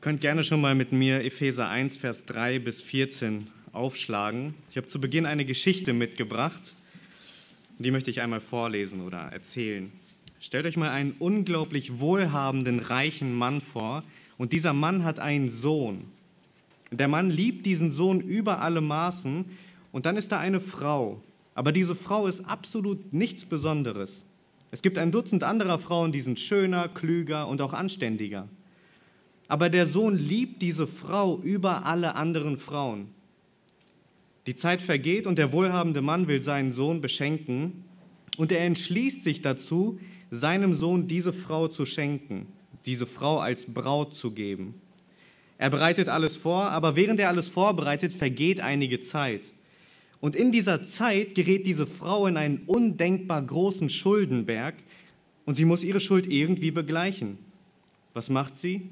Könnt gerne schon mal mit mir Epheser 1, Vers 3 bis 14 aufschlagen. Ich habe zu Beginn eine Geschichte mitgebracht. Die möchte ich einmal vorlesen oder erzählen. Stellt euch mal einen unglaublich wohlhabenden, reichen Mann vor. Und dieser Mann hat einen Sohn. Der Mann liebt diesen Sohn über alle Maßen. Und dann ist da eine Frau. Aber diese Frau ist absolut nichts Besonderes. Es gibt ein Dutzend anderer Frauen, die sind schöner, klüger und auch anständiger. Aber der Sohn liebt diese Frau über alle anderen Frauen. Die Zeit vergeht und der wohlhabende Mann will seinen Sohn beschenken und er entschließt sich dazu, seinem Sohn diese Frau zu schenken, diese Frau als Braut zu geben. Er bereitet alles vor, aber während er alles vorbereitet, vergeht einige Zeit. Und in dieser Zeit gerät diese Frau in einen undenkbar großen Schuldenberg und sie muss ihre Schuld irgendwie begleichen. Was macht sie?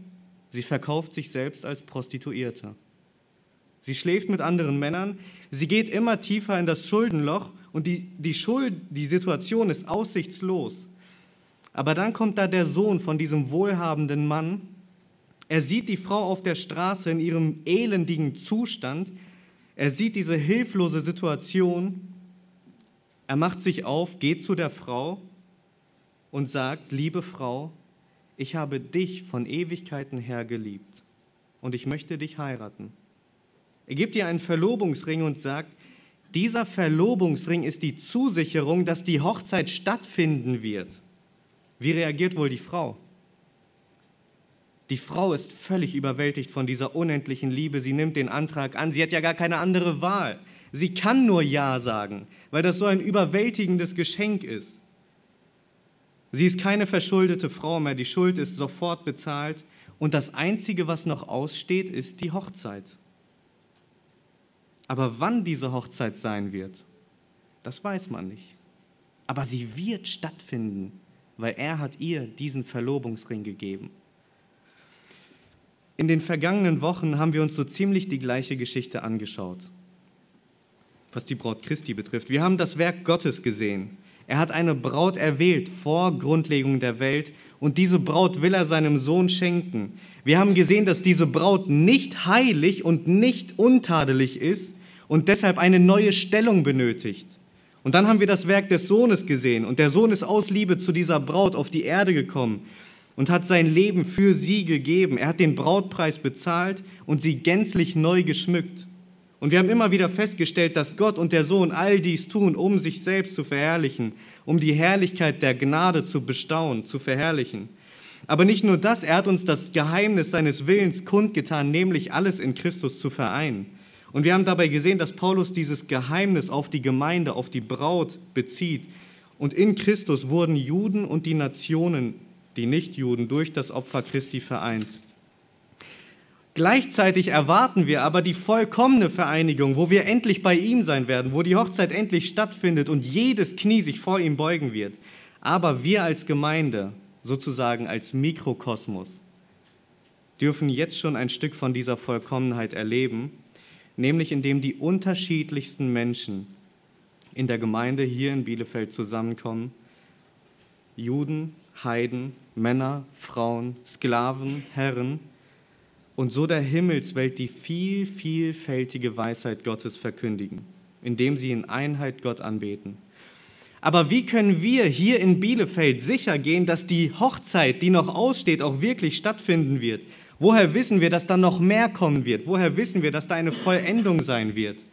Sie verkauft sich selbst als Prostituierte. Sie schläft mit anderen Männern, sie geht immer tiefer in das Schuldenloch und die, die, Schuld, die Situation ist aussichtslos. Aber dann kommt da der Sohn von diesem wohlhabenden Mann. Er sieht die Frau auf der Straße in ihrem elendigen Zustand. Er sieht diese hilflose Situation. Er macht sich auf, geht zu der Frau und sagt, liebe Frau, ich habe dich von Ewigkeiten her geliebt und ich möchte dich heiraten. Er gibt ihr einen Verlobungsring und sagt, dieser Verlobungsring ist die Zusicherung, dass die Hochzeit stattfinden wird. Wie reagiert wohl die Frau? Die Frau ist völlig überwältigt von dieser unendlichen Liebe. Sie nimmt den Antrag an. Sie hat ja gar keine andere Wahl. Sie kann nur Ja sagen, weil das so ein überwältigendes Geschenk ist. Sie ist keine verschuldete Frau mehr, die Schuld ist sofort bezahlt und das Einzige, was noch aussteht, ist die Hochzeit. Aber wann diese Hochzeit sein wird, das weiß man nicht. Aber sie wird stattfinden, weil er hat ihr diesen Verlobungsring gegeben. In den vergangenen Wochen haben wir uns so ziemlich die gleiche Geschichte angeschaut, was die Braut Christi betrifft. Wir haben das Werk Gottes gesehen. Er hat eine Braut erwählt vor Grundlegung der Welt und diese Braut will er seinem Sohn schenken. Wir haben gesehen, dass diese Braut nicht heilig und nicht untadelig ist und deshalb eine neue Stellung benötigt. Und dann haben wir das Werk des Sohnes gesehen und der Sohn ist aus Liebe zu dieser Braut auf die Erde gekommen und hat sein Leben für sie gegeben. Er hat den Brautpreis bezahlt und sie gänzlich neu geschmückt. Und wir haben immer wieder festgestellt, dass Gott und der Sohn all dies tun, um sich selbst zu verherrlichen, um die Herrlichkeit der Gnade zu bestaunen, zu verherrlichen. Aber nicht nur das, er hat uns das Geheimnis seines Willens kundgetan, nämlich alles in Christus zu vereinen. Und wir haben dabei gesehen, dass Paulus dieses Geheimnis auf die Gemeinde, auf die Braut bezieht. Und in Christus wurden Juden und die Nationen, die Nichtjuden, durch das Opfer Christi vereint. Gleichzeitig erwarten wir aber die vollkommene Vereinigung, wo wir endlich bei ihm sein werden, wo die Hochzeit endlich stattfindet und jedes Knie sich vor ihm beugen wird. Aber wir als Gemeinde, sozusagen als Mikrokosmos, dürfen jetzt schon ein Stück von dieser Vollkommenheit erleben, nämlich indem die unterschiedlichsten Menschen in der Gemeinde hier in Bielefeld zusammenkommen. Juden, Heiden, Männer, Frauen, Sklaven, Herren, und so der Himmelswelt die viel, vielfältige Weisheit Gottes verkündigen, indem sie in Einheit Gott anbeten. Aber wie können wir hier in Bielefeld sicher gehen, dass die Hochzeit, die noch aussteht, auch wirklich stattfinden wird? Woher wissen wir, dass da noch mehr kommen wird? Woher wissen wir, dass da eine Vollendung sein wird?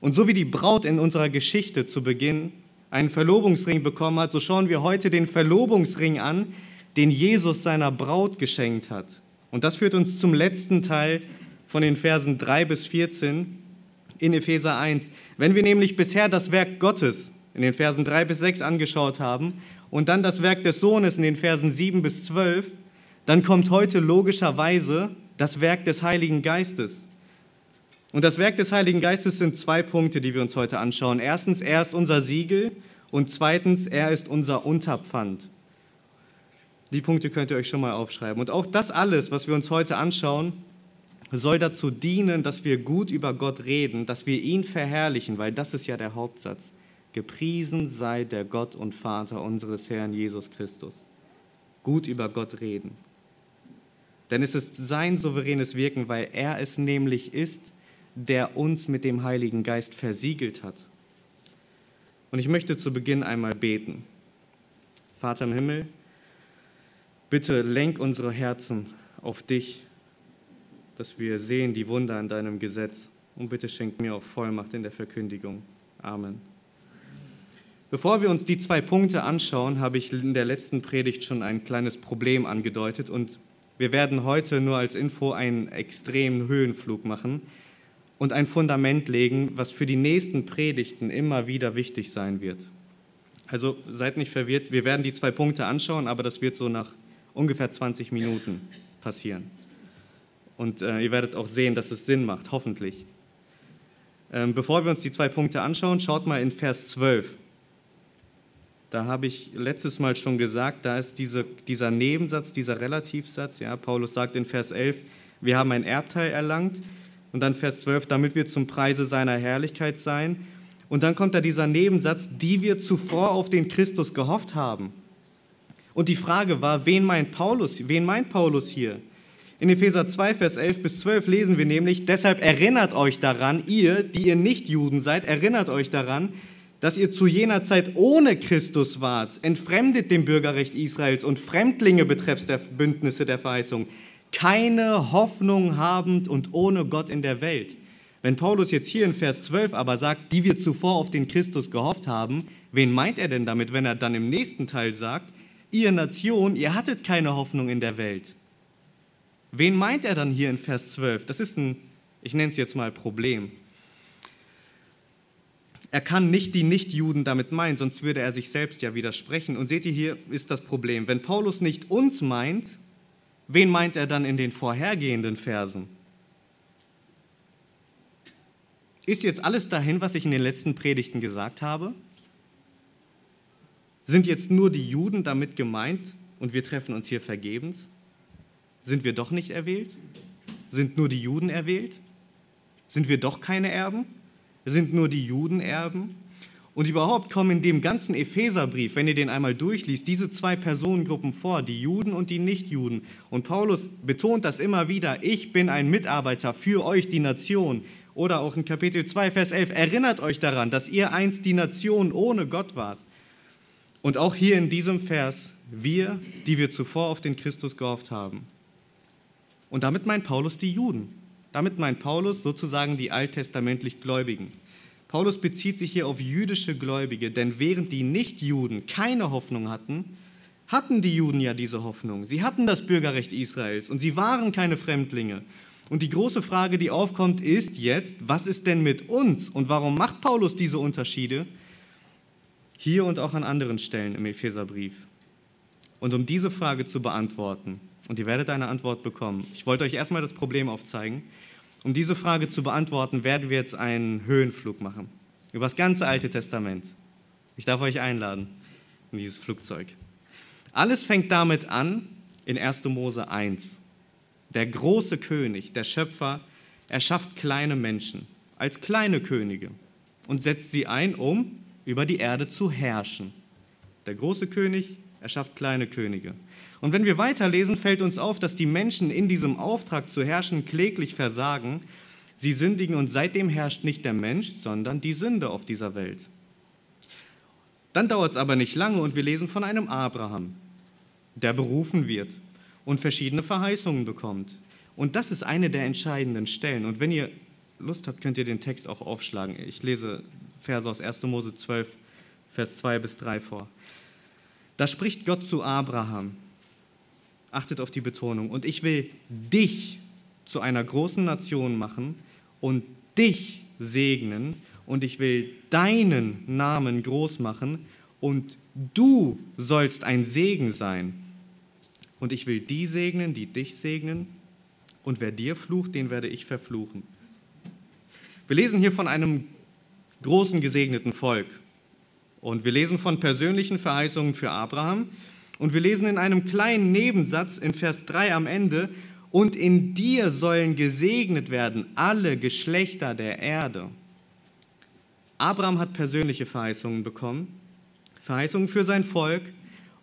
Und so wie die Braut in unserer Geschichte zu Beginn einen Verlobungsring bekommen hat, so schauen wir heute den Verlobungsring an, den Jesus seiner Braut geschenkt hat. Und das führt uns zum letzten Teil von den Versen 3 bis 14 in Epheser 1. Wenn wir nämlich bisher das Werk Gottes in den Versen 3 bis 6 angeschaut haben und dann das Werk des Sohnes in den Versen 7 bis 12, dann kommt heute logischerweise das Werk des Heiligen Geistes. Und das Werk des Heiligen Geistes sind zwei Punkte, die wir uns heute anschauen. Erstens, er ist unser Siegel und zweitens, er ist unser Unterpfand. Die Punkte könnt ihr euch schon mal aufschreiben. Und auch das alles, was wir uns heute anschauen, soll dazu dienen, dass wir gut über Gott reden, dass wir ihn verherrlichen, weil das ist ja der Hauptsatz. Gepriesen sei der Gott und Vater unseres Herrn Jesus Christus. Gut über Gott reden. Denn es ist sein souveränes Wirken, weil er es nämlich ist, der uns mit dem Heiligen Geist versiegelt hat. Und ich möchte zu Beginn einmal beten. Vater im Himmel, bitte lenk unsere Herzen auf dich, dass wir sehen die Wunder in deinem Gesetz. Und bitte schenk mir auch Vollmacht in der Verkündigung. Amen. Bevor wir uns die zwei Punkte anschauen, habe ich in der letzten Predigt schon ein kleines Problem angedeutet und wir werden heute nur als Info einen extremen Höhenflug machen und ein Fundament legen, was für die nächsten Predigten immer wieder wichtig sein wird. Also seid nicht verwirrt, wir werden die zwei Punkte anschauen, aber das wird so nach ungefähr 20 Minuten passieren. Und äh, ihr werdet auch sehen, dass es Sinn macht, hoffentlich. Ähm, bevor wir uns die zwei Punkte anschauen, schaut mal in Vers 12. Da habe ich letztes Mal schon gesagt, da ist diese, dieser Nebensatz, dieser Relativsatz. Ja, Paulus sagt in Vers 11, wir haben ein Erbteil erlangt. Und dann Vers 12, damit wir zum Preise seiner Herrlichkeit sein. Und dann kommt da dieser Nebensatz, die wir zuvor auf den Christus gehofft haben. Und die Frage war, wen meint Paulus, wen meint Paulus hier? In Epheser 2, Vers 11 bis 12 lesen wir nämlich, deshalb erinnert euch daran, ihr, die ihr nicht Juden seid, erinnert euch daran, dass ihr zu jener Zeit ohne Christus wart, entfremdet dem Bürgerrecht Israels und Fremdlinge betreffs der Bündnisse der Verheißung, keine Hoffnung habend und ohne Gott in der Welt. Wenn Paulus jetzt hier in Vers 12 aber sagt, die wir zuvor auf den Christus gehofft haben, wen meint er denn damit, wenn er dann im nächsten Teil sagt, ihr Nation, ihr hattet keine Hoffnung in der Welt? Wen meint er dann hier in Vers 12? Das ist ein, ich nenne es jetzt mal Problem. Er kann nicht die Nichtjuden damit meinen, sonst würde er sich selbst ja widersprechen. Und seht ihr, hier ist das Problem. Wenn Paulus nicht uns meint, wen meint er dann in den vorhergehenden Versen? Ist jetzt alles dahin, was ich in den letzten Predigten gesagt habe? Sind jetzt nur die Juden damit gemeint und wir treffen uns hier vergebens? Sind wir doch nicht erwählt? Sind nur die Juden erwählt? Sind wir doch keine Erben? sind nur die Juden Erben. Und überhaupt kommen in dem ganzen Epheserbrief, wenn ihr den einmal durchliest, diese zwei Personengruppen vor, die Juden und die Nichtjuden. Und Paulus betont das immer wieder, ich bin ein Mitarbeiter für euch, die Nation. Oder auch in Kapitel 2, Vers 11, erinnert euch daran, dass ihr einst die Nation ohne Gott wart. Und auch hier in diesem Vers, wir, die wir zuvor auf den Christus gehofft haben. Und damit meint Paulus die Juden. Damit meint Paulus sozusagen die alttestamentlich Gläubigen. Paulus bezieht sich hier auf jüdische Gläubige, denn während die Nichtjuden keine Hoffnung hatten, hatten die Juden ja diese Hoffnung. Sie hatten das Bürgerrecht Israels und sie waren keine Fremdlinge. Und die große Frage, die aufkommt, ist jetzt, was ist denn mit uns und warum macht Paulus diese Unterschiede? Hier und auch an anderen Stellen im Epheserbrief. Und um diese Frage zu beantworten, und ihr werdet eine Antwort bekommen. Ich wollte euch erstmal das Problem aufzeigen. Um diese Frage zu beantworten, werden wir jetzt einen Höhenflug machen. Über das ganze Alte Testament. Ich darf euch einladen in dieses Flugzeug. Alles fängt damit an in 1. Mose 1. Der große König, der Schöpfer, erschafft kleine Menschen als kleine Könige und setzt sie ein, um über die Erde zu herrschen. Der große König erschafft kleine Könige. Und wenn wir weiterlesen, fällt uns auf, dass die Menschen in diesem Auftrag zu herrschen kläglich versagen. Sie sündigen und seitdem herrscht nicht der Mensch, sondern die Sünde auf dieser Welt. Dann dauert es aber nicht lange und wir lesen von einem Abraham, der berufen wird und verschiedene Verheißungen bekommt. Und das ist eine der entscheidenden Stellen. Und wenn ihr Lust habt, könnt ihr den Text auch aufschlagen. Ich lese Verse aus 1. Mose 12, Vers 2 bis 3 vor. Da spricht Gott zu Abraham achtet auf die Betonung, und ich will dich zu einer großen Nation machen und dich segnen und ich will deinen Namen groß machen und du sollst ein Segen sein. Und ich will die segnen, die dich segnen und wer dir flucht, den werde ich verfluchen. Wir lesen hier von einem großen gesegneten Volk und wir lesen von persönlichen Verheißungen für Abraham und wir lesen in einem kleinen Nebensatz in Vers 3 am Ende, und in dir sollen gesegnet werden alle Geschlechter der Erde. Abraham hat persönliche Verheißungen bekommen, Verheißungen für sein Volk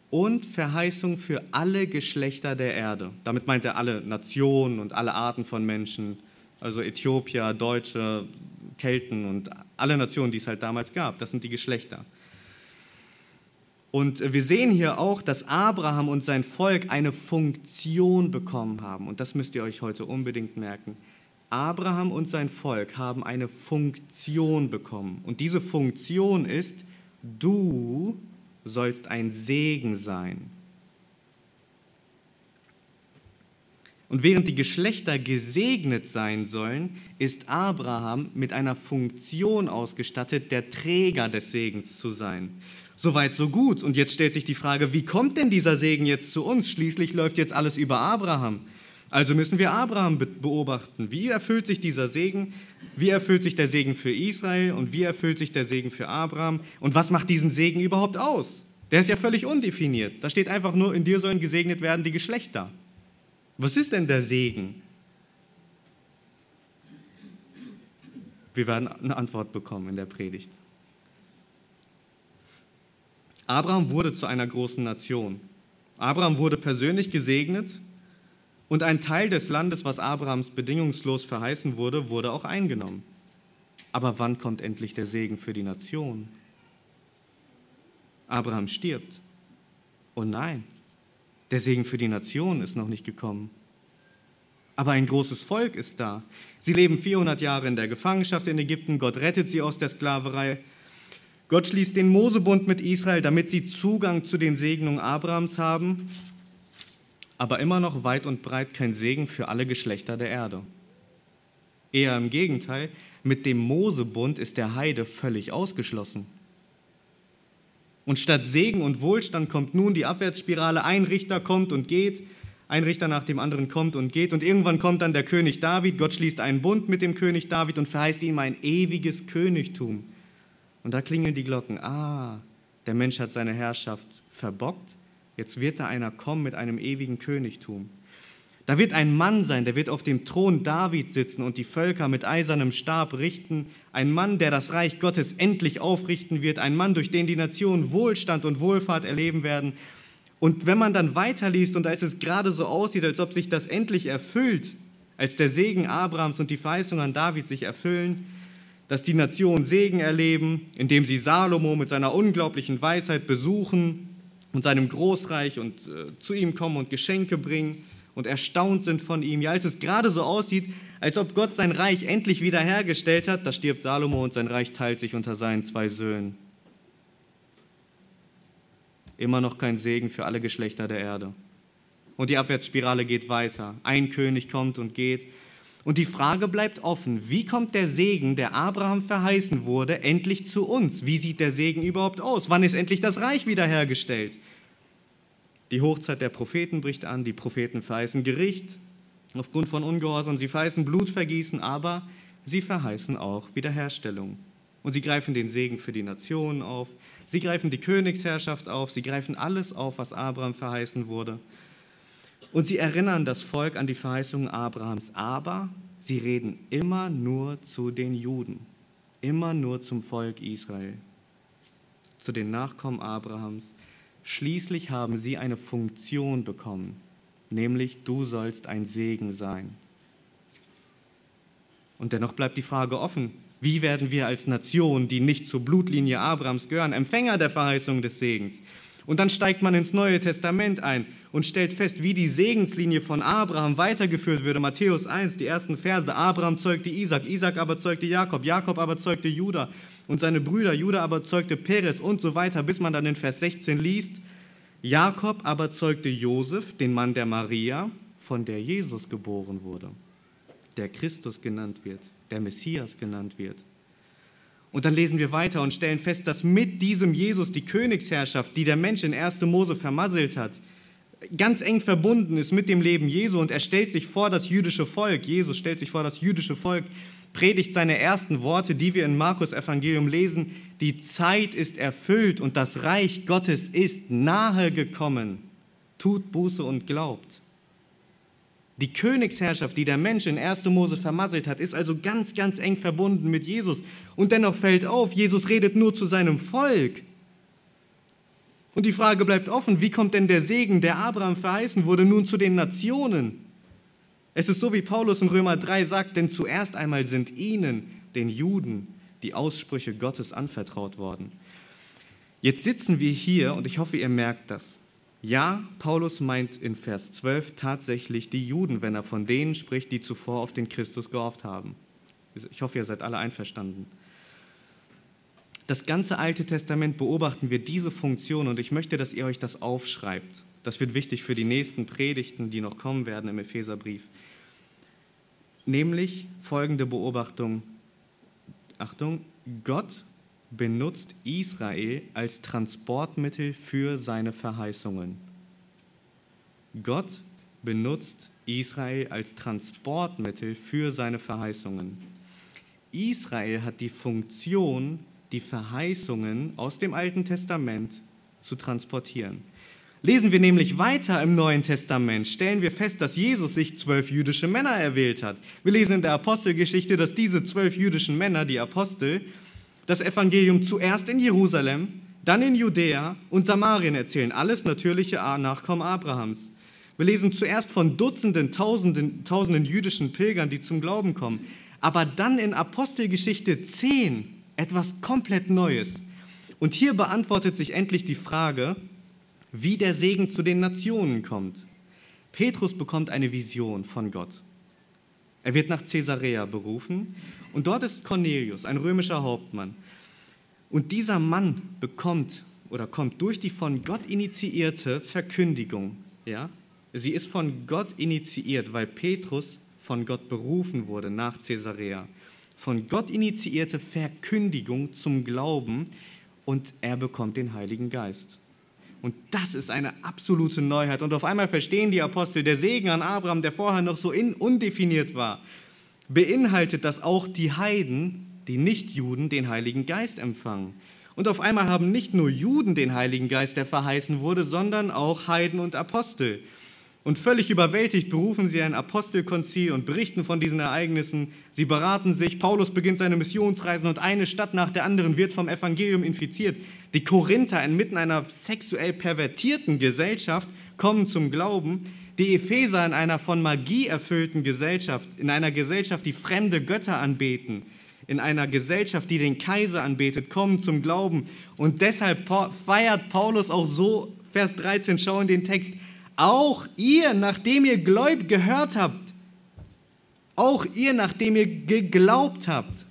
und Verheißung für alle Geschlechter der Erde. Damit meint er alle Nationen und alle Arten von Menschen, also Äthiopier, Deutsche, Kelten und alle Nationen, die es halt damals gab. Das sind die Geschlechter. Und wir sehen hier auch, dass Abraham und sein Volk eine Funktion bekommen haben. Und das müsst ihr euch heute unbedingt merken. Abraham und sein Volk haben eine Funktion bekommen. Und diese Funktion ist, du sollst ein Segen sein. Und während die Geschlechter gesegnet sein sollen, ist Abraham mit einer Funktion ausgestattet, der Träger des Segens zu sein. Soweit, so gut. Und jetzt stellt sich die Frage, wie kommt denn dieser Segen jetzt zu uns? Schließlich läuft jetzt alles über Abraham. Also müssen wir Abraham beobachten. Wie erfüllt sich dieser Segen? Wie erfüllt sich der Segen für Israel und wie erfüllt sich der Segen für Abraham? Und was macht diesen Segen überhaupt aus? Der ist ja völlig undefiniert. Da steht einfach nur, in dir sollen gesegnet werden die Geschlechter. Was ist denn der Segen? Wir werden eine Antwort bekommen in der Predigt. Abraham wurde zu einer großen Nation. Abraham wurde persönlich gesegnet und ein Teil des Landes, was Abrahams bedingungslos verheißen wurde, wurde auch eingenommen. Aber wann kommt endlich der Segen für die Nation? Abraham stirbt. Oh nein, der Segen für die Nation ist noch nicht gekommen. Aber ein großes Volk ist da. Sie leben 400 Jahre in der Gefangenschaft in Ägypten. Gott rettet sie aus der Sklaverei. Gott schließt den Mosebund mit Israel, damit sie Zugang zu den Segnungen Abrahams haben, aber immer noch weit und breit kein Segen für alle Geschlechter der Erde. Eher im Gegenteil, mit dem Mosebund ist der Heide völlig ausgeschlossen. Und statt Segen und Wohlstand kommt nun die Abwärtsspirale, ein Richter kommt und geht, ein Richter nach dem anderen kommt und geht und irgendwann kommt dann der König David, Gott schließt einen Bund mit dem König David und verheißt ihm ein ewiges Königtum. Und da klingeln die Glocken. Ah, der Mensch hat seine Herrschaft verbockt. Jetzt wird da einer kommen mit einem ewigen Königtum. Da wird ein Mann sein, der wird auf dem Thron David sitzen und die Völker mit eisernem Stab richten. Ein Mann, der das Reich Gottes endlich aufrichten wird. Ein Mann, durch den die Nationen Wohlstand und Wohlfahrt erleben werden. Und wenn man dann weiterliest und als es gerade so aussieht, als ob sich das endlich erfüllt, als der Segen Abrahams und die Verheißung an David sich erfüllen, dass die Nationen Segen erleben, indem sie Salomo mit seiner unglaublichen Weisheit besuchen und seinem Großreich und äh, zu ihm kommen und Geschenke bringen und erstaunt sind von ihm. Ja, als es gerade so aussieht, als ob Gott sein Reich endlich wiederhergestellt hat, da stirbt Salomo und sein Reich teilt sich unter seinen zwei Söhnen. Immer noch kein Segen für alle Geschlechter der Erde. Und die Abwärtsspirale geht weiter. Ein König kommt und geht und die Frage bleibt offen, wie kommt der Segen, der Abraham verheißen wurde, endlich zu uns? Wie sieht der Segen überhaupt aus? Wann ist endlich das Reich wiederhergestellt? Die Hochzeit der Propheten bricht an, die Propheten verheißen Gericht aufgrund von Ungehorsam, sie verheißen Blutvergießen, aber sie verheißen auch Wiederherstellung. Und sie greifen den Segen für die Nationen auf, sie greifen die Königsherrschaft auf, sie greifen alles auf, was Abraham verheißen wurde. Und sie erinnern das Volk an die Verheißungen Abrahams, aber sie reden immer nur zu den Juden, immer nur zum Volk Israel, zu den Nachkommen Abrahams. Schließlich haben sie eine Funktion bekommen, nämlich du sollst ein Segen sein. Und dennoch bleibt die Frage offen, wie werden wir als Nation, die nicht zur Blutlinie Abrahams gehören, Empfänger der Verheißung des Segens? Und dann steigt man ins Neue Testament ein und stellt fest, wie die Segenslinie von Abraham weitergeführt würde. Matthäus 1, die ersten Verse. Abraham zeugte Isaac, Isaac aber zeugte Jakob, Jakob aber zeugte Judah und seine Brüder, Judah aber zeugte Peres und so weiter, bis man dann in Vers 16 liest. Jakob aber zeugte Josef, den Mann der Maria, von der Jesus geboren wurde, der Christus genannt wird, der Messias genannt wird. Und dann lesen wir weiter und stellen fest, dass mit diesem Jesus die Königsherrschaft, die der Mensch in 1. Mose vermasselt hat, ganz eng verbunden ist mit dem Leben Jesu und er stellt sich vor das jüdische Volk. Jesus stellt sich vor das jüdische Volk, predigt seine ersten Worte, die wir in Markus Evangelium lesen. Die Zeit ist erfüllt und das Reich Gottes ist nahe gekommen. Tut Buße und glaubt. Die Königsherrschaft, die der Mensch in 1. Mose vermasselt hat, ist also ganz, ganz eng verbunden mit Jesus. Und dennoch fällt auf, Jesus redet nur zu seinem Volk. Und die Frage bleibt offen, wie kommt denn der Segen, der Abraham verheißen wurde, nun zu den Nationen? Es ist so, wie Paulus in Römer 3 sagt, denn zuerst einmal sind ihnen, den Juden, die Aussprüche Gottes anvertraut worden. Jetzt sitzen wir hier und ich hoffe, ihr merkt das. Ja, Paulus meint in Vers 12 tatsächlich die Juden, wenn er von denen spricht, die zuvor auf den Christus gehofft haben. Ich hoffe, ihr seid alle einverstanden. Das ganze Alte Testament beobachten wir diese Funktion und ich möchte, dass ihr euch das aufschreibt. Das wird wichtig für die nächsten Predigten, die noch kommen werden im Epheserbrief. Nämlich folgende Beobachtung. Achtung, Gott benutzt Israel als Transportmittel für seine Verheißungen. Gott benutzt Israel als Transportmittel für seine Verheißungen. Israel hat die Funktion, die Verheißungen aus dem Alten Testament zu transportieren. Lesen wir nämlich weiter im Neuen Testament, stellen wir fest, dass Jesus sich zwölf jüdische Männer erwählt hat. Wir lesen in der Apostelgeschichte, dass diese zwölf jüdischen Männer, die Apostel, das Evangelium zuerst in Jerusalem, dann in Judäa und Samarien erzählen. Alles natürliche Nachkommen Abrahams. Wir lesen zuerst von Dutzenden, Tausenden, Tausenden jüdischen Pilgern, die zum Glauben kommen. Aber dann in Apostelgeschichte 10 etwas komplett Neues. Und hier beantwortet sich endlich die Frage, wie der Segen zu den Nationen kommt. Petrus bekommt eine Vision von Gott. Er wird nach Caesarea berufen und dort ist Cornelius, ein römischer Hauptmann. Und dieser Mann bekommt oder kommt durch die von Gott initiierte Verkündigung. Ja? Sie ist von Gott initiiert, weil Petrus von Gott berufen wurde nach Caesarea von Gott initiierte Verkündigung zum Glauben und er bekommt den Heiligen Geist. Und das ist eine absolute Neuheit. Und auf einmal verstehen die Apostel, der Segen an Abraham, der vorher noch so undefiniert war, beinhaltet, dass auch die Heiden, die Nichtjuden, den Heiligen Geist empfangen. Und auf einmal haben nicht nur Juden den Heiligen Geist, der verheißen wurde, sondern auch Heiden und Apostel. Und völlig überwältigt berufen sie ein Apostelkonzil und berichten von diesen Ereignissen. Sie beraten sich. Paulus beginnt seine Missionsreisen und eine Stadt nach der anderen wird vom Evangelium infiziert. Die Korinther inmitten einer sexuell pervertierten Gesellschaft kommen zum Glauben. Die Epheser in einer von Magie erfüllten Gesellschaft, in einer Gesellschaft, die fremde Götter anbeten, in einer Gesellschaft, die den Kaiser anbetet, kommen zum Glauben. Und deshalb feiert Paulus auch so, Vers 13, schau in den Text, auch ihr, nachdem ihr gläubig gehört habt, auch ihr, nachdem ihr geglaubt habt.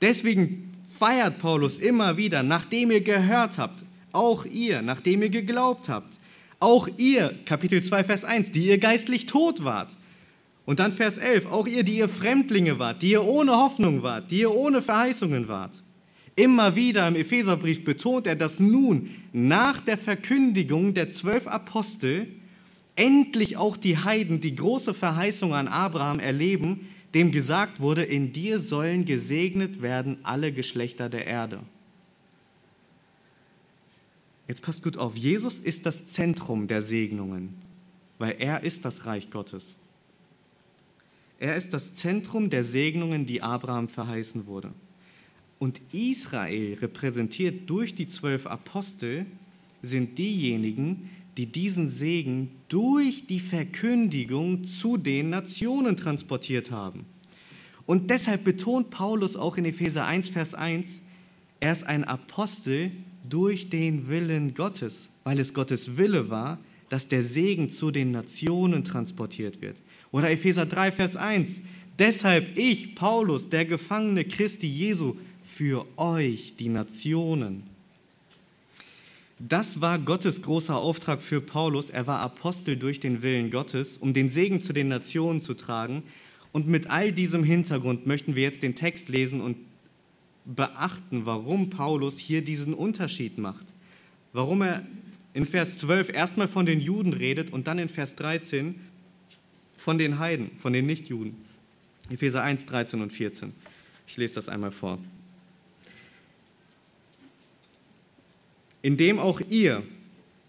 Deswegen feiert Paulus immer wieder, nachdem ihr gehört habt, auch ihr, nachdem ihr geglaubt habt, auch ihr, Kapitel 2, Vers 1, die ihr geistlich tot wart. Und dann Vers 11, auch ihr, die ihr Fremdlinge wart, die ihr ohne Hoffnung wart, die ihr ohne Verheißungen wart. Immer wieder im Epheserbrief betont er, dass nun nach der Verkündigung der zwölf Apostel endlich auch die Heiden die große Verheißung an Abraham erleben, dem gesagt wurde, in dir sollen gesegnet werden alle Geschlechter der Erde. Jetzt passt gut auf, Jesus ist das Zentrum der Segnungen, weil er ist das Reich Gottes. Er ist das Zentrum der Segnungen, die Abraham verheißen wurde. Und Israel, repräsentiert durch die zwölf Apostel, sind diejenigen, die diesen Segen durch die Verkündigung zu den Nationen transportiert haben. Und deshalb betont Paulus auch in Epheser 1, Vers 1, er ist ein Apostel durch den Willen Gottes, weil es Gottes Wille war, dass der Segen zu den Nationen transportiert wird. Oder Epheser 3, Vers 1, deshalb ich, Paulus, der Gefangene Christi Jesu, für euch, die Nationen. Das war Gottes großer Auftrag für Paulus. Er war Apostel durch den Willen Gottes, um den Segen zu den Nationen zu tragen. Und mit all diesem Hintergrund möchten wir jetzt den Text lesen und beachten, warum Paulus hier diesen Unterschied macht. Warum er in Vers 12 erstmal von den Juden redet und dann in Vers 13 von den Heiden, von den Nichtjuden. Epheser 1, 13 und 14. Ich lese das einmal vor. Indem auch ihr,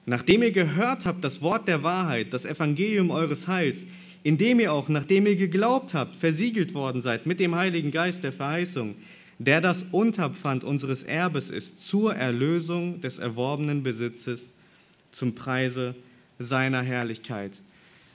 nachdem ihr gehört habt das Wort der Wahrheit, das Evangelium eures Heils, indem ihr auch, nachdem ihr geglaubt habt, versiegelt worden seid mit dem Heiligen Geist der Verheißung, der das Unterpfand unseres Erbes ist, zur Erlösung des erworbenen Besitzes zum Preise seiner Herrlichkeit.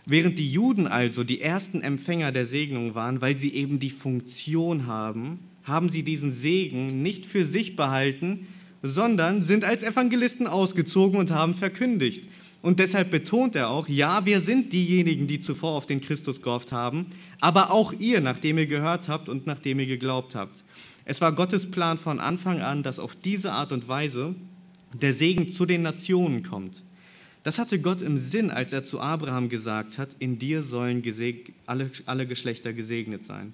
Während die Juden also die ersten Empfänger der Segnung waren, weil sie eben die Funktion haben, haben sie diesen Segen nicht für sich behalten, sondern sind als Evangelisten ausgezogen und haben verkündigt. Und deshalb betont er auch, ja, wir sind diejenigen, die zuvor auf den Christus gehofft haben, aber auch ihr, nachdem ihr gehört habt und nachdem ihr geglaubt habt. Es war Gottes Plan von Anfang an, dass auf diese Art und Weise der Segen zu den Nationen kommt. Das hatte Gott im Sinn, als er zu Abraham gesagt hat, in dir sollen alle, alle Geschlechter gesegnet sein.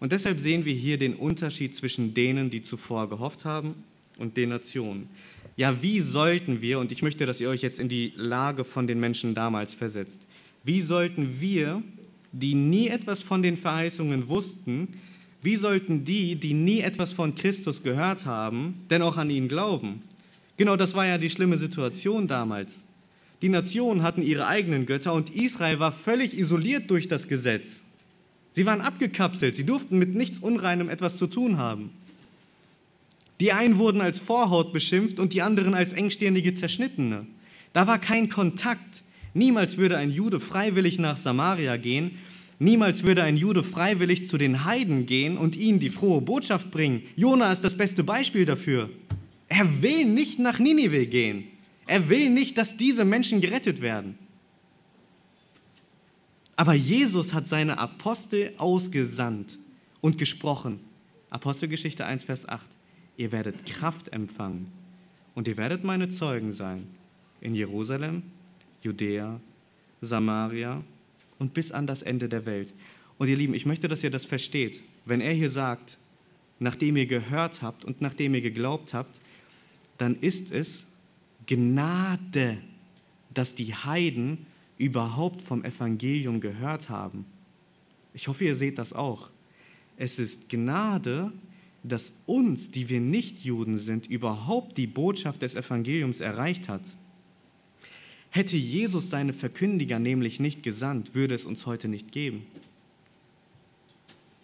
Und deshalb sehen wir hier den Unterschied zwischen denen, die zuvor gehofft haben, und den Nationen. Ja, wie sollten wir, und ich möchte, dass ihr euch jetzt in die Lage von den Menschen damals versetzt, wie sollten wir, die nie etwas von den Verheißungen wussten, wie sollten die, die nie etwas von Christus gehört haben, denn auch an ihn glauben? Genau das war ja die schlimme Situation damals. Die Nationen hatten ihre eigenen Götter und Israel war völlig isoliert durch das Gesetz. Sie waren abgekapselt, sie durften mit nichts Unreinem etwas zu tun haben. Die einen wurden als Vorhaut beschimpft und die anderen als engstirnige Zerschnittene. Da war kein Kontakt. Niemals würde ein Jude freiwillig nach Samaria gehen Niemals würde ein Jude freiwillig zu den Heiden gehen und ihnen die frohe Botschaft bringen. Jona ist das beste Beispiel dafür. Er will nicht nach Ninive gehen. Er will nicht, dass diese Menschen gerettet werden. Aber Jesus hat seine Apostel ausgesandt und gesprochen. Apostelgeschichte 1, Vers 8. Ihr werdet Kraft empfangen und ihr werdet meine Zeugen sein in Jerusalem, Judäa, Samaria und bis an das Ende der Welt. Und ihr Lieben, ich möchte, dass ihr das versteht. Wenn er hier sagt, nachdem ihr gehört habt und nachdem ihr geglaubt habt, dann ist es Gnade, dass die Heiden überhaupt vom Evangelium gehört haben. Ich hoffe, ihr seht das auch. Es ist Gnade, dass uns, die wir nicht Juden sind, überhaupt die Botschaft des Evangeliums erreicht hat. Hätte Jesus seine Verkündiger nämlich nicht gesandt, würde es uns heute nicht geben.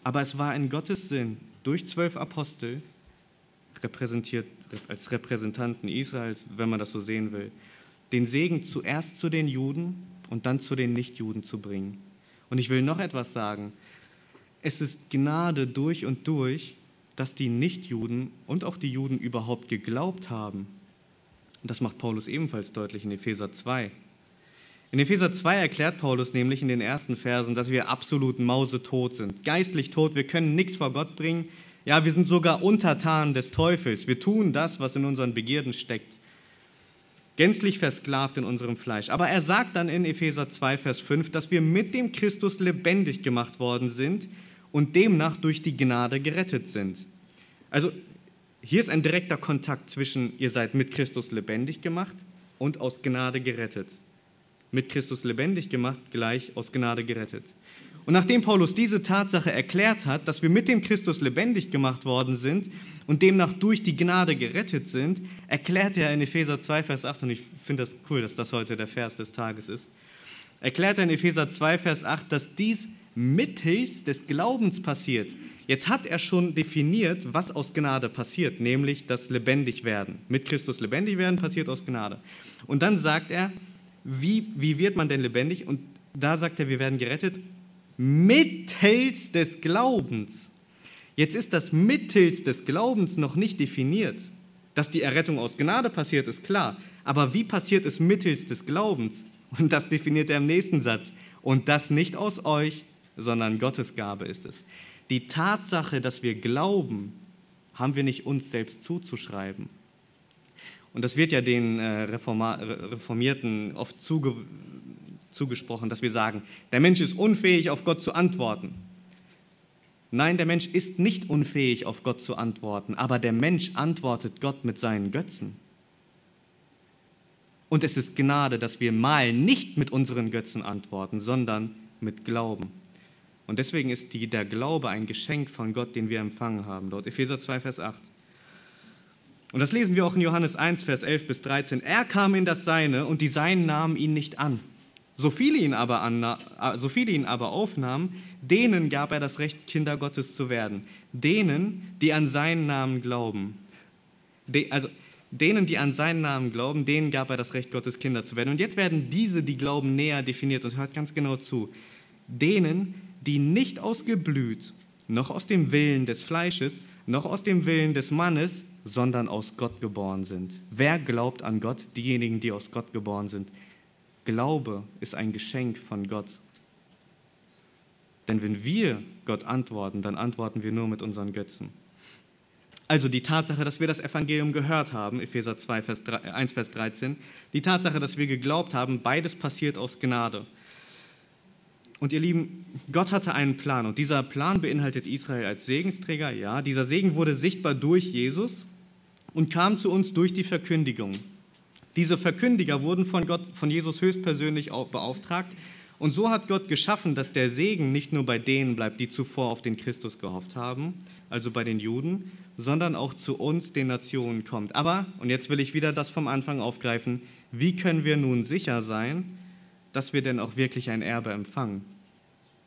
Aber es war in Gottes Sinn, durch zwölf Apostel, repräsentiert als Repräsentanten Israels, wenn man das so sehen will, den Segen zuerst zu den Juden und dann zu den Nichtjuden zu bringen. Und ich will noch etwas sagen. Es ist Gnade durch und durch, dass die Nichtjuden und auch die Juden überhaupt geglaubt haben und das macht Paulus ebenfalls deutlich in Epheser 2. In Epheser 2 erklärt Paulus nämlich in den ersten Versen, dass wir absolut mausetot sind, geistlich tot, wir können nichts vor Gott bringen. Ja, wir sind sogar untertan des Teufels. Wir tun das, was in unseren Begierden steckt. Gänzlich versklavt in unserem Fleisch. Aber er sagt dann in Epheser 2, Vers 5, dass wir mit dem Christus lebendig gemacht worden sind und demnach durch die Gnade gerettet sind. Also hier ist ein direkter Kontakt zwischen, ihr seid mit Christus lebendig gemacht und aus Gnade gerettet. Mit Christus lebendig gemacht, gleich aus Gnade gerettet. Und nachdem Paulus diese Tatsache erklärt hat, dass wir mit dem Christus lebendig gemacht worden sind und demnach durch die Gnade gerettet sind, erklärt er in Epheser 2, Vers 8, und ich finde das cool, dass das heute der Vers des Tages ist, erklärt er in Epheser 2, Vers 8, dass dies mittels des Glaubens passiert. Jetzt hat er schon definiert, was aus Gnade passiert, nämlich das Lebendigwerden. Mit Christus lebendig werden passiert aus Gnade. Und dann sagt er, wie, wie wird man denn lebendig? Und da sagt er, wir werden gerettet mittels des Glaubens. Jetzt ist das mittels des Glaubens noch nicht definiert. Dass die Errettung aus Gnade passiert, ist klar. Aber wie passiert es mittels des Glaubens? Und das definiert er im nächsten Satz. Und das nicht aus euch, sondern Gottes Gabe ist es. Die Tatsache, dass wir glauben, haben wir nicht uns selbst zuzuschreiben. Und das wird ja den äh, Reformierten oft zuge zugesprochen, dass wir sagen, der Mensch ist unfähig, auf Gott zu antworten. Nein, der Mensch ist nicht unfähig, auf Gott zu antworten, aber der Mensch antwortet Gott mit seinen Götzen. Und es ist Gnade, dass wir mal nicht mit unseren Götzen antworten, sondern mit Glauben. Und deswegen ist die, der Glaube ein Geschenk von Gott, den wir empfangen haben. Dort Epheser 2, Vers 8. Und das lesen wir auch in Johannes 1, Vers 11 bis 13. Er kam in das Seine und die Seinen nahmen ihn nicht an. So viele, ihn aber anna, äh, so viele ihn aber aufnahmen, denen gab er das Recht, Kinder Gottes zu werden. Denen, die an seinen Namen glauben. De, also denen, die an seinen Namen glauben, denen gab er das Recht, Gottes Kinder zu werden. Und jetzt werden diese, die glauben, näher definiert. Und hört ganz genau zu. Denen, die nicht aus Geblüt, noch aus dem Willen des Fleisches, noch aus dem Willen des Mannes, sondern aus Gott geboren sind. Wer glaubt an Gott? Diejenigen, die aus Gott geboren sind. Glaube ist ein Geschenk von Gott. Denn wenn wir Gott antworten, dann antworten wir nur mit unseren Götzen. Also die Tatsache, dass wir das Evangelium gehört haben, Epheser 2, Vers 3, 1, Vers 13, die Tatsache, dass wir geglaubt haben, beides passiert aus Gnade. Und ihr Lieben, Gott hatte einen Plan und dieser Plan beinhaltet Israel als Segensträger. Ja, dieser Segen wurde sichtbar durch Jesus und kam zu uns durch die Verkündigung. Diese Verkündiger wurden von Gott, von Jesus höchstpersönlich beauftragt. Und so hat Gott geschaffen, dass der Segen nicht nur bei denen bleibt, die zuvor auf den Christus gehofft haben, also bei den Juden, sondern auch zu uns, den Nationen, kommt. Aber, und jetzt will ich wieder das vom Anfang aufgreifen, wie können wir nun sicher sein, dass wir denn auch wirklich ein Erbe empfangen?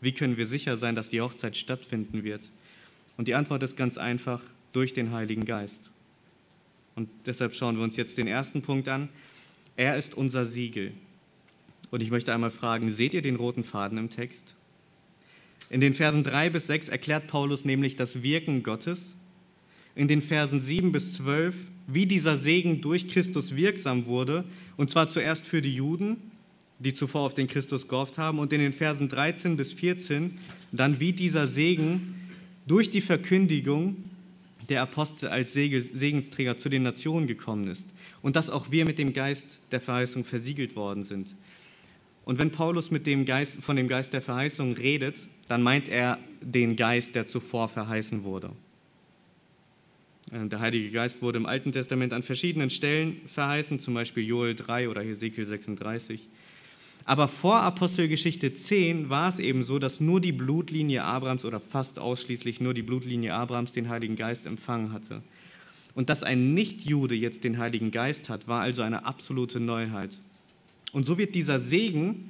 Wie können wir sicher sein, dass die Hochzeit stattfinden wird? Und die Antwort ist ganz einfach, durch den Heiligen Geist. Und deshalb schauen wir uns jetzt den ersten Punkt an. Er ist unser Siegel. Und ich möchte einmal fragen, seht ihr den roten Faden im Text? In den Versen 3 bis 6 erklärt Paulus nämlich das Wirken Gottes. In den Versen 7 bis 12, wie dieser Segen durch Christus wirksam wurde, und zwar zuerst für die Juden, die zuvor auf den Christus gehofft haben, und in den Versen 13 bis 14 dann, wie dieser Segen durch die Verkündigung der Apostel als Segensträger zu den Nationen gekommen ist und dass auch wir mit dem Geist der Verheißung versiegelt worden sind. Und wenn Paulus mit dem Geist, von dem Geist der Verheißung redet, dann meint er den Geist, der zuvor verheißen wurde. Der Heilige Geist wurde im Alten Testament an verschiedenen Stellen verheißen, zum Beispiel Joel 3 oder Hesekiel 36. Aber vor Apostelgeschichte 10 war es eben so, dass nur die Blutlinie Abrahams oder fast ausschließlich nur die Blutlinie Abrahams den Heiligen Geist empfangen hatte. Und dass ein Nichtjude jetzt den Heiligen Geist hat, war also eine absolute Neuheit. Und so wird dieser Segen,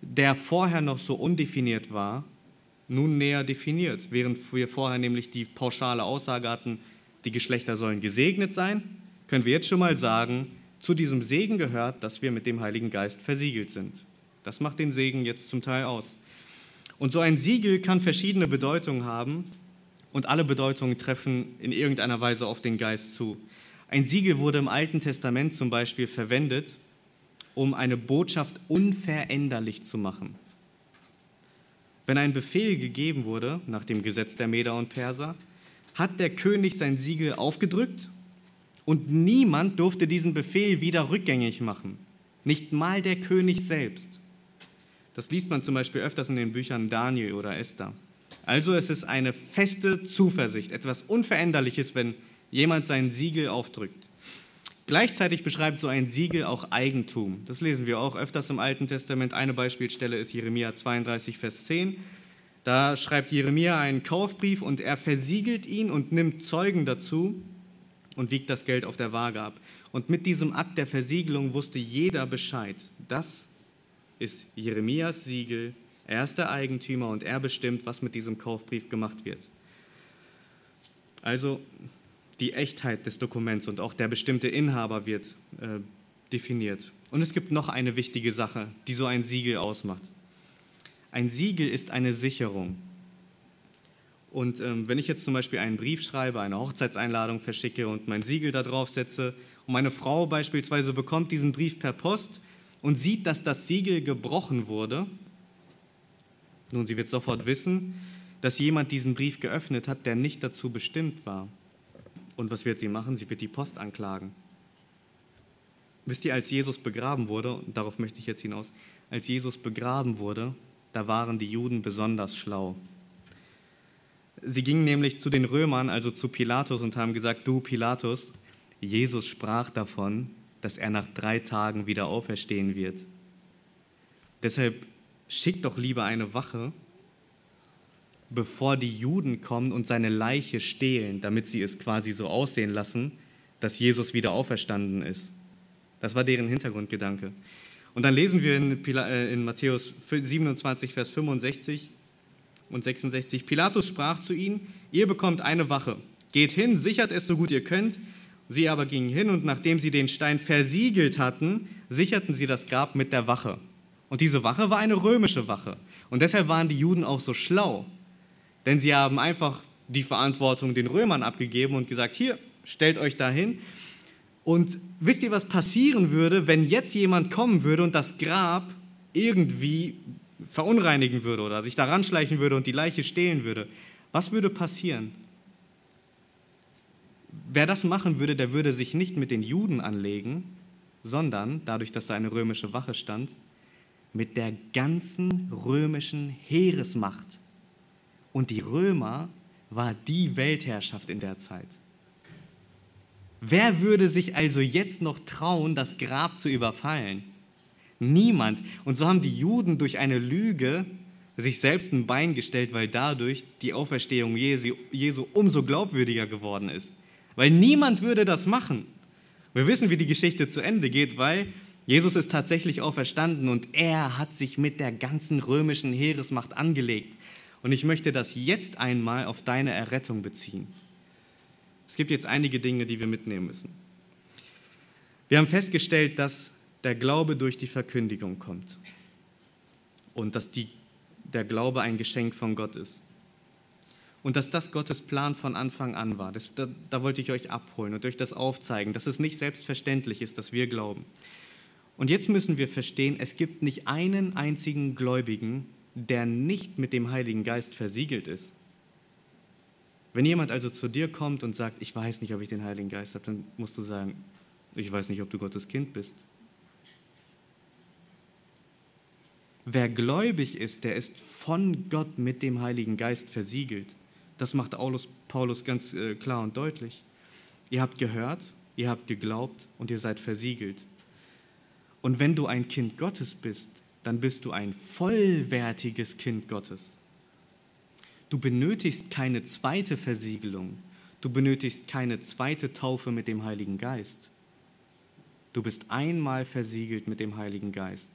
der vorher noch so undefiniert war, nun näher definiert, während wir vorher nämlich die pauschale Aussage hatten, die Geschlechter sollen gesegnet sein, können wir jetzt schon mal sagen, zu diesem Segen gehört, dass wir mit dem Heiligen Geist versiegelt sind. Das macht den Segen jetzt zum Teil aus. Und so ein Siegel kann verschiedene Bedeutungen haben und alle Bedeutungen treffen in irgendeiner Weise auf den Geist zu. Ein Siegel wurde im Alten Testament zum Beispiel verwendet, um eine Botschaft unveränderlich zu machen. Wenn ein Befehl gegeben wurde nach dem Gesetz der Meder und Perser, hat der König sein Siegel aufgedrückt und niemand durfte diesen Befehl wieder rückgängig machen, nicht mal der König selbst. Das liest man zum Beispiel öfters in den Büchern Daniel oder Esther. Also es ist eine feste Zuversicht, etwas Unveränderliches, wenn jemand sein Siegel aufdrückt. Gleichzeitig beschreibt so ein Siegel auch Eigentum. Das lesen wir auch öfters im Alten Testament. Eine Beispielstelle ist Jeremia 32, Vers 10. Da schreibt Jeremia einen Kaufbrief und er versiegelt ihn und nimmt Zeugen dazu und wiegt das Geld auf der Waage ab. Und mit diesem Akt der Versiegelung wusste jeder Bescheid. Das ist Jeremias Siegel, er ist der Eigentümer und er bestimmt, was mit diesem Kaufbrief gemacht wird. Also die Echtheit des Dokuments und auch der bestimmte Inhaber wird äh, definiert. Und es gibt noch eine wichtige Sache, die so ein Siegel ausmacht. Ein Siegel ist eine Sicherung. Und ähm, wenn ich jetzt zum Beispiel einen Brief schreibe, eine Hochzeitseinladung verschicke und mein Siegel da drauf setze und meine Frau beispielsweise bekommt diesen Brief per Post, und sieht, dass das Siegel gebrochen wurde, nun, sie wird sofort wissen, dass jemand diesen Brief geöffnet hat, der nicht dazu bestimmt war. Und was wird sie machen? Sie wird die Post anklagen. Wisst ihr, als Jesus begraben wurde, und darauf möchte ich jetzt hinaus, als Jesus begraben wurde, da waren die Juden besonders schlau. Sie gingen nämlich zu den Römern, also zu Pilatus, und haben gesagt, du Pilatus, Jesus sprach davon, dass er nach drei Tagen wieder auferstehen wird. Deshalb schickt doch lieber eine Wache, bevor die Juden kommen und seine Leiche stehlen, damit sie es quasi so aussehen lassen, dass Jesus wieder auferstanden ist. Das war deren Hintergrundgedanke. Und dann lesen wir in, äh, in Matthäus 27, Vers 65 und 66, Pilatus sprach zu ihnen, ihr bekommt eine Wache, geht hin, sichert es so gut ihr könnt. Sie aber gingen hin und nachdem sie den Stein versiegelt hatten, sicherten sie das Grab mit der Wache. Und diese Wache war eine römische Wache. Und deshalb waren die Juden auch so schlau, denn sie haben einfach die Verantwortung den Römern abgegeben und gesagt, hier, stellt euch dahin. Und wisst ihr, was passieren würde, wenn jetzt jemand kommen würde und das Grab irgendwie verunreinigen würde oder sich daran schleichen würde und die Leiche stehlen würde? Was würde passieren? Wer das machen würde, der würde sich nicht mit den Juden anlegen, sondern, dadurch, dass da eine römische Wache stand, mit der ganzen römischen Heeresmacht. Und die Römer war die Weltherrschaft in der Zeit. Wer würde sich also jetzt noch trauen, das Grab zu überfallen? Niemand. Und so haben die Juden durch eine Lüge sich selbst ein Bein gestellt, weil dadurch die Auferstehung Jesu, Jesu umso glaubwürdiger geworden ist. Weil niemand würde das machen. Wir wissen, wie die Geschichte zu Ende geht, weil Jesus ist tatsächlich auferstanden und er hat sich mit der ganzen römischen Heeresmacht angelegt. Und ich möchte das jetzt einmal auf deine Errettung beziehen. Es gibt jetzt einige Dinge, die wir mitnehmen müssen. Wir haben festgestellt, dass der Glaube durch die Verkündigung kommt und dass die, der Glaube ein Geschenk von Gott ist. Und dass das Gottes Plan von Anfang an war. Das, da, da wollte ich euch abholen und euch das aufzeigen, dass es nicht selbstverständlich ist, dass wir glauben. Und jetzt müssen wir verstehen, es gibt nicht einen einzigen Gläubigen, der nicht mit dem Heiligen Geist versiegelt ist. Wenn jemand also zu dir kommt und sagt, ich weiß nicht, ob ich den Heiligen Geist habe, dann musst du sagen, ich weiß nicht, ob du Gottes Kind bist. Wer gläubig ist, der ist von Gott mit dem Heiligen Geist versiegelt. Das macht Paulus, ganz äh, klar und deutlich. Ihr habt gehört, ihr habt geglaubt und ihr seid versiegelt. Und wenn du ein Kind Gottes bist, dann bist du ein vollwertiges Kind Gottes. Du benötigst keine zweite Versiegelung. Du benötigst keine zweite Taufe mit dem Heiligen Geist. Du bist einmal versiegelt mit dem Heiligen Geist.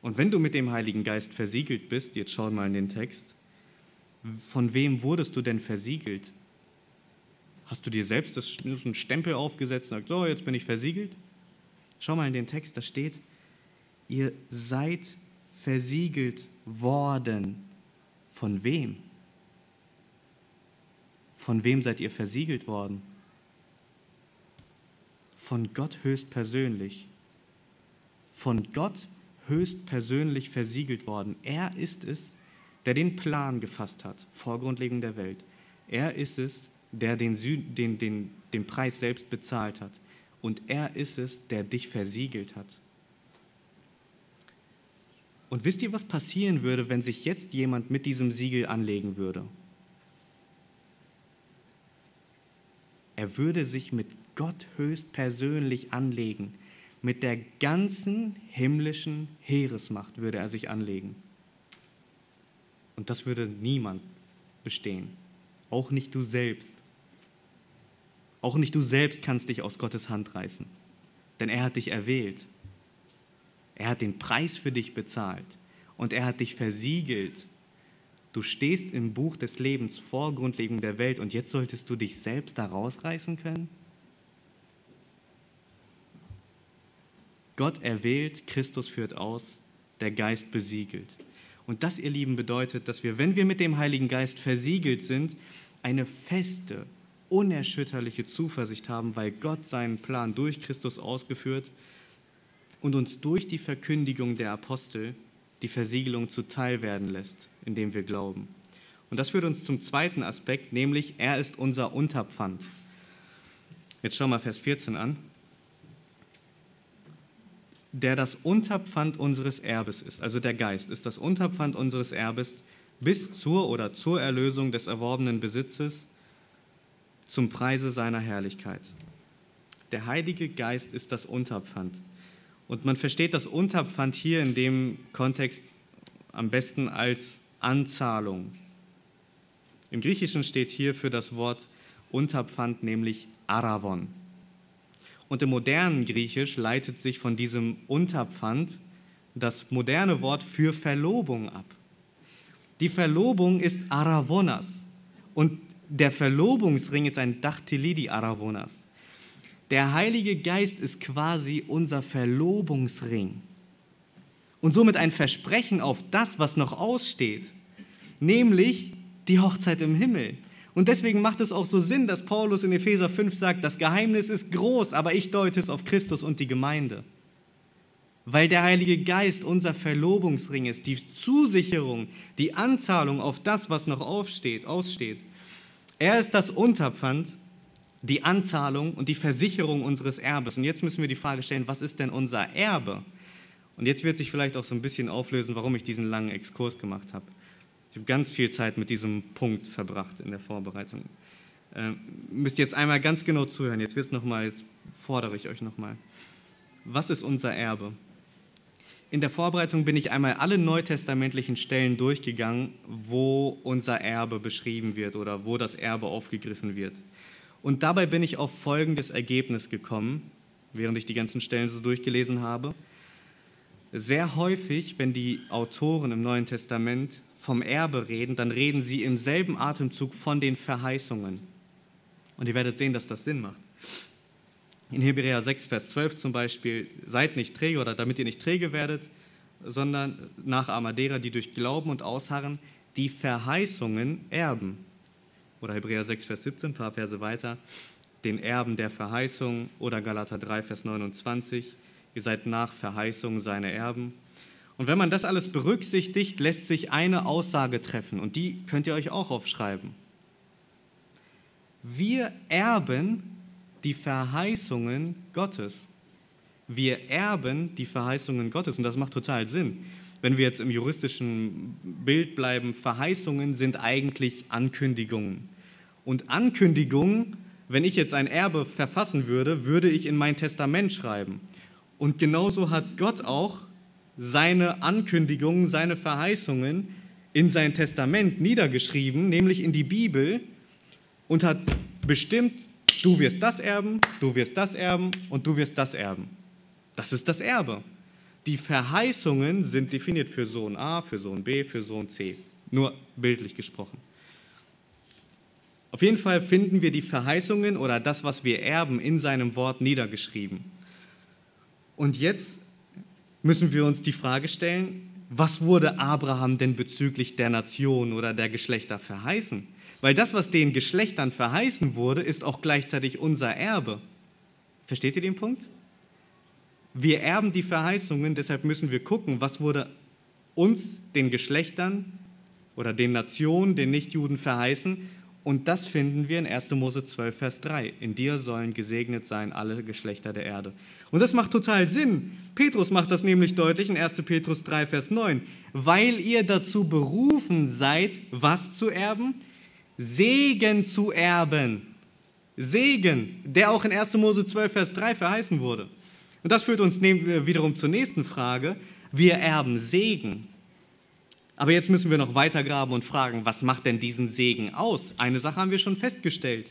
Und wenn du mit dem Heiligen Geist versiegelt bist, jetzt schau mal in den Text, von wem wurdest du denn versiegelt? Hast du dir selbst das, einen Stempel aufgesetzt und gesagt, so, jetzt bin ich versiegelt? Schau mal in den Text, da steht, ihr seid versiegelt worden von wem? Von wem seid ihr versiegelt worden? Von Gott höchstpersönlich. Von Gott höchstpersönlich versiegelt worden. Er ist es, der den Plan gefasst hat, vor Grundlegung der Welt. Er ist es, der den, den, den, den Preis selbst bezahlt hat. Und er ist es, der dich versiegelt hat. Und wisst ihr, was passieren würde, wenn sich jetzt jemand mit diesem Siegel anlegen würde? Er würde sich mit Gott höchstpersönlich anlegen. Mit der ganzen himmlischen Heeresmacht würde er sich anlegen. Und das würde niemand bestehen. Auch nicht du selbst. Auch nicht du selbst kannst dich aus Gottes Hand reißen. Denn er hat dich erwählt. Er hat den Preis für dich bezahlt und er hat dich versiegelt. Du stehst im Buch des Lebens vor Grundlegung der Welt und jetzt solltest du dich selbst da rausreißen können? Gott erwählt, Christus führt aus, der Geist besiegelt. Und das, ihr Lieben, bedeutet, dass wir, wenn wir mit dem Heiligen Geist versiegelt sind, eine feste, unerschütterliche Zuversicht haben, weil Gott seinen Plan durch Christus ausgeführt und uns durch die Verkündigung der Apostel die Versiegelung zuteil werden lässt, indem wir glauben. Und das führt uns zum zweiten Aspekt, nämlich er ist unser Unterpfand. Jetzt schauen wir Vers 14 an. Der das Unterpfand unseres Erbes ist, also der Geist ist das Unterpfand unseres Erbes bis zur oder zur Erlösung des erworbenen Besitzes zum Preise seiner Herrlichkeit. Der Heilige Geist ist das Unterpfand. Und man versteht das Unterpfand hier in dem Kontext am besten als Anzahlung. Im Griechischen steht hier für das Wort Unterpfand nämlich Aravon. Und im modernen Griechisch leitet sich von diesem Unterpfand das moderne Wort für Verlobung ab. Die Verlobung ist Aravonas und der Verlobungsring ist ein Dachtelidi Aravonas. Der Heilige Geist ist quasi unser Verlobungsring und somit ein Versprechen auf das, was noch aussteht, nämlich die Hochzeit im Himmel. Und deswegen macht es auch so Sinn, dass Paulus in Epheser 5 sagt, das Geheimnis ist groß, aber ich deute es auf Christus und die Gemeinde. Weil der Heilige Geist unser Verlobungsring ist, die Zusicherung, die Anzahlung auf das, was noch aufsteht, aussteht. Er ist das Unterpfand, die Anzahlung und die Versicherung unseres Erbes. Und jetzt müssen wir die Frage stellen, was ist denn unser Erbe? Und jetzt wird sich vielleicht auch so ein bisschen auflösen, warum ich diesen langen Exkurs gemacht habe. Habe ganz viel Zeit mit diesem Punkt verbracht in der Vorbereitung. Ähm, müsst jetzt einmal ganz genau zuhören. Jetzt wird's noch mal, jetzt fordere ich euch nochmal. Was ist unser Erbe? In der Vorbereitung bin ich einmal alle neutestamentlichen Stellen durchgegangen, wo unser Erbe beschrieben wird oder wo das Erbe aufgegriffen wird. Und dabei bin ich auf folgendes Ergebnis gekommen, während ich die ganzen Stellen so durchgelesen habe. Sehr häufig, wenn die Autoren im Neuen Testament vom Erbe reden, dann reden sie im selben Atemzug von den Verheißungen. Und ihr werdet sehen, dass das Sinn macht. In Hebräer 6, Vers 12 zum Beispiel, seid nicht träge oder damit ihr nicht träge werdet, sondern Nachahmer derer, die durch Glauben und Ausharren die Verheißungen erben. Oder Hebräer 6, Vers 17, ein paar Verse weiter, den Erben der Verheißung. Oder Galater 3, Vers 29, ihr seid nach Verheißung seine Erben. Und wenn man das alles berücksichtigt, lässt sich eine Aussage treffen und die könnt ihr euch auch aufschreiben. Wir erben die Verheißungen Gottes. Wir erben die Verheißungen Gottes und das macht total Sinn. Wenn wir jetzt im juristischen Bild bleiben, Verheißungen sind eigentlich Ankündigungen. Und Ankündigungen, wenn ich jetzt ein Erbe verfassen würde, würde ich in mein Testament schreiben. Und genauso hat Gott auch seine Ankündigungen, seine Verheißungen in sein Testament niedergeschrieben, nämlich in die Bibel, und hat bestimmt, Du wirst das erben, du wirst das erben und du wirst das erben. Das ist das Erbe. Die Verheißungen sind definiert für Sohn A, für Sohn B, für Sohn C. Nur bildlich gesprochen. Auf jeden Fall finden wir die Verheißungen oder das, was wir erben, in seinem Wort niedergeschrieben. Und jetzt müssen wir uns die Frage stellen, was wurde Abraham denn bezüglich der Nation oder der Geschlechter verheißen? Weil das, was den Geschlechtern verheißen wurde, ist auch gleichzeitig unser Erbe. Versteht ihr den Punkt? Wir erben die Verheißungen, deshalb müssen wir gucken, was wurde uns, den Geschlechtern oder den Nationen, den Nichtjuden verheißen. Und das finden wir in 1. Mose 12, Vers 3. In dir sollen gesegnet sein alle Geschlechter der Erde. Und das macht total Sinn. Petrus macht das nämlich deutlich in 1. Petrus 3, Vers 9. Weil ihr dazu berufen seid, was zu erben? Segen zu erben. Segen, der auch in 1. Mose 12, Vers 3 verheißen wurde. Und das führt uns äh, wiederum zur nächsten Frage. Wir erben Segen. Aber jetzt müssen wir noch weiter graben und fragen, was macht denn diesen Segen aus? Eine Sache haben wir schon festgestellt,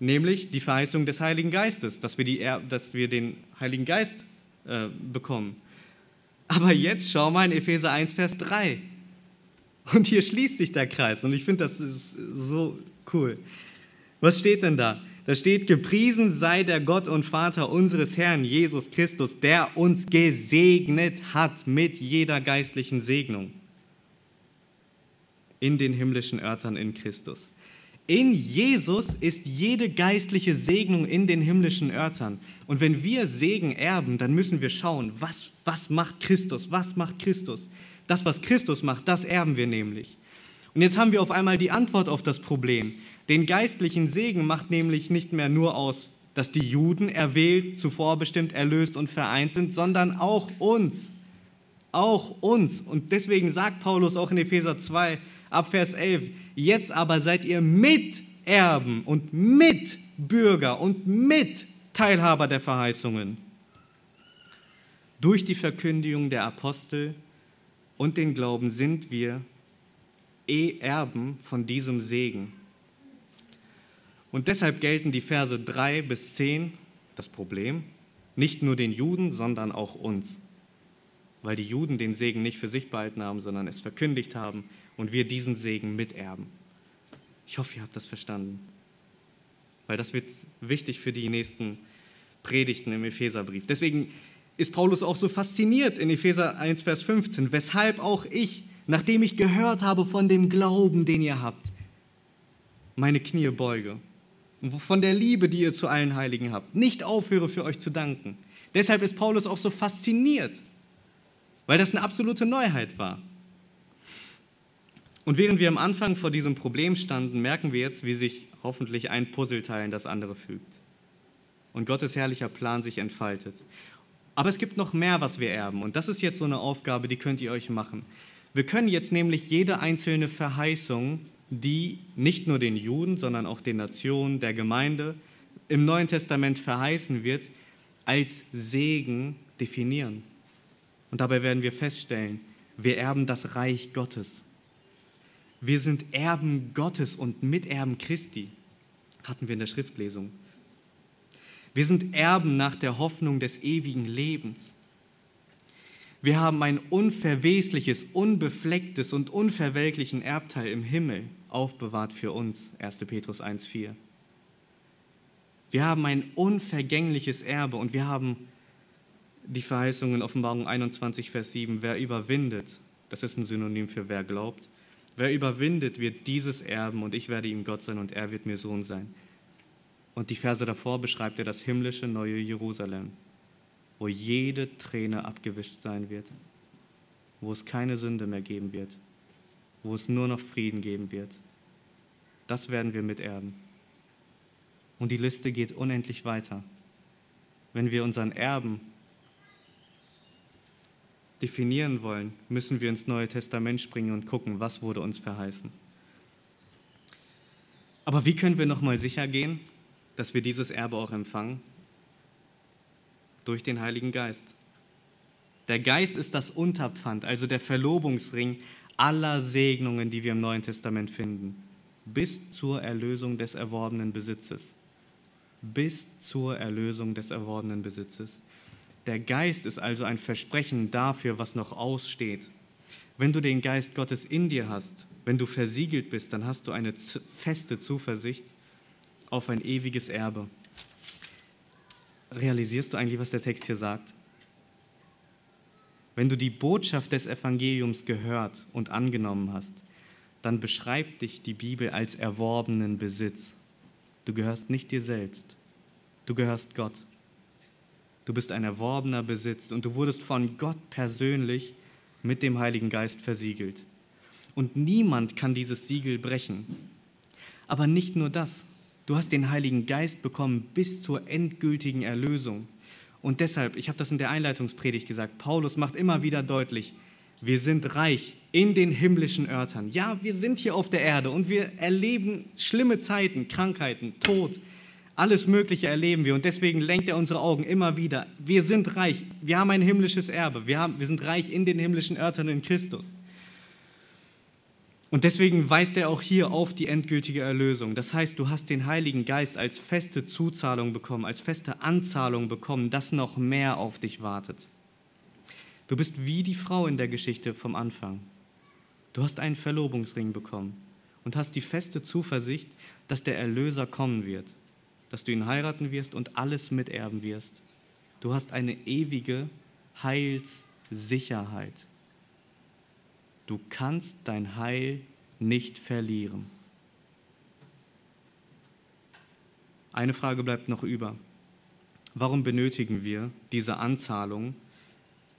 nämlich die Verheißung des Heiligen Geistes, dass wir, die, dass wir den Heiligen Geist äh, bekommen. Aber jetzt schau mal in Epheser 1, Vers 3. Und hier schließt sich der Kreis und ich finde, das ist so cool. Was steht denn da? Da steht, gepriesen sei der Gott und Vater unseres Herrn Jesus Christus, der uns gesegnet hat mit jeder geistlichen Segnung in den himmlischen Örtern in Christus. In Jesus ist jede geistliche Segnung in den himmlischen Örtern. Und wenn wir Segen erben, dann müssen wir schauen, was, was macht Christus? Was macht Christus? Das, was Christus macht, das erben wir nämlich. Und jetzt haben wir auf einmal die Antwort auf das Problem. Den geistlichen Segen macht nämlich nicht mehr nur aus, dass die Juden erwählt, zuvor bestimmt, erlöst und vereint sind, sondern auch uns. Auch uns. Und deswegen sagt Paulus auch in Epheser 2 ab Vers 11, jetzt aber seid ihr Miterben und Mitbürger und Mitteilhaber der Verheißungen. Durch die Verkündigung der Apostel und den Glauben sind wir eh Erben von diesem Segen. Und deshalb gelten die Verse 3 bis 10 Das Problem? Nicht nur den Juden, sondern auch uns. Weil die Juden den Segen nicht für sich behalten haben, sondern es verkündigt haben und wir diesen Segen miterben. Ich hoffe, ihr habt das verstanden. Weil das wird wichtig für die nächsten Predigten im Epheserbrief. Deswegen ist Paulus auch so fasziniert in Epheser 1, Vers 15, weshalb auch ich, nachdem ich gehört habe von dem Glauben, den ihr habt, meine Knie beuge und von der Liebe, die ihr zu allen Heiligen habt, nicht aufhöre für euch zu danken. Deshalb ist Paulus auch so fasziniert, weil das eine absolute Neuheit war. Und während wir am Anfang vor diesem Problem standen, merken wir jetzt, wie sich hoffentlich ein Puzzleteil in das andere fügt und Gottes herrlicher Plan sich entfaltet. Aber es gibt noch mehr, was wir erben. Und das ist jetzt so eine Aufgabe, die könnt ihr euch machen. Wir können jetzt nämlich jede einzelne Verheißung, die nicht nur den Juden, sondern auch den Nationen, der Gemeinde im Neuen Testament verheißen wird, als Segen definieren. Und dabei werden wir feststellen, wir erben das Reich Gottes. Wir sind Erben Gottes und Miterben Christi, hatten wir in der Schriftlesung. Wir sind Erben nach der Hoffnung des ewigen Lebens. Wir haben ein unverwesliches, unbeflecktes und unverwelklichen Erbteil im Himmel aufbewahrt für uns, 1. Petrus 1.4. Wir haben ein unvergängliches Erbe und wir haben die Verheißung in Offenbarung 21, Vers 7, wer überwindet, das ist ein Synonym für wer glaubt, wer überwindet, wird dieses erben und ich werde ihm Gott sein und er wird mir Sohn sein. Und die Verse davor beschreibt er das himmlische neue Jerusalem, wo jede Träne abgewischt sein wird, wo es keine Sünde mehr geben wird, wo es nur noch Frieden geben wird. Das werden wir miterben. Und die Liste geht unendlich weiter. Wenn wir unseren Erben definieren wollen, müssen wir ins Neue Testament springen und gucken, was wurde uns verheißen. Aber wie können wir nochmal sicher gehen, dass wir dieses Erbe auch empfangen? Durch den Heiligen Geist. Der Geist ist das Unterpfand, also der Verlobungsring aller Segnungen, die wir im Neuen Testament finden, bis zur Erlösung des erworbenen Besitzes. Bis zur Erlösung des erworbenen Besitzes. Der Geist ist also ein Versprechen dafür, was noch aussteht. Wenn du den Geist Gottes in dir hast, wenn du versiegelt bist, dann hast du eine feste Zuversicht auf ein ewiges Erbe. Realisierst du eigentlich, was der Text hier sagt? Wenn du die Botschaft des Evangeliums gehört und angenommen hast, dann beschreibt dich die Bibel als erworbenen Besitz. Du gehörst nicht dir selbst, du gehörst Gott. Du bist ein erworbener Besitz und du wurdest von Gott persönlich mit dem Heiligen Geist versiegelt. Und niemand kann dieses Siegel brechen. Aber nicht nur das. Du hast den Heiligen Geist bekommen bis zur endgültigen Erlösung. Und deshalb, ich habe das in der Einleitungspredigt gesagt, Paulus macht immer wieder deutlich, wir sind reich in den himmlischen Örtern. Ja, wir sind hier auf der Erde und wir erleben schlimme Zeiten, Krankheiten, Tod, alles Mögliche erleben wir und deswegen lenkt er unsere Augen immer wieder. Wir sind reich, wir haben ein himmlisches Erbe, wir, haben, wir sind reich in den himmlischen Örtern in Christus. Und deswegen weist er auch hier auf die endgültige Erlösung. Das heißt, du hast den Heiligen Geist als feste Zuzahlung bekommen, als feste Anzahlung bekommen, dass noch mehr auf dich wartet. Du bist wie die Frau in der Geschichte vom Anfang. Du hast einen Verlobungsring bekommen und hast die feste Zuversicht, dass der Erlöser kommen wird, dass du ihn heiraten wirst und alles miterben wirst. Du hast eine ewige Heilssicherheit. Du kannst dein Heil nicht verlieren. Eine Frage bleibt noch über. Warum benötigen wir diese Anzahlung,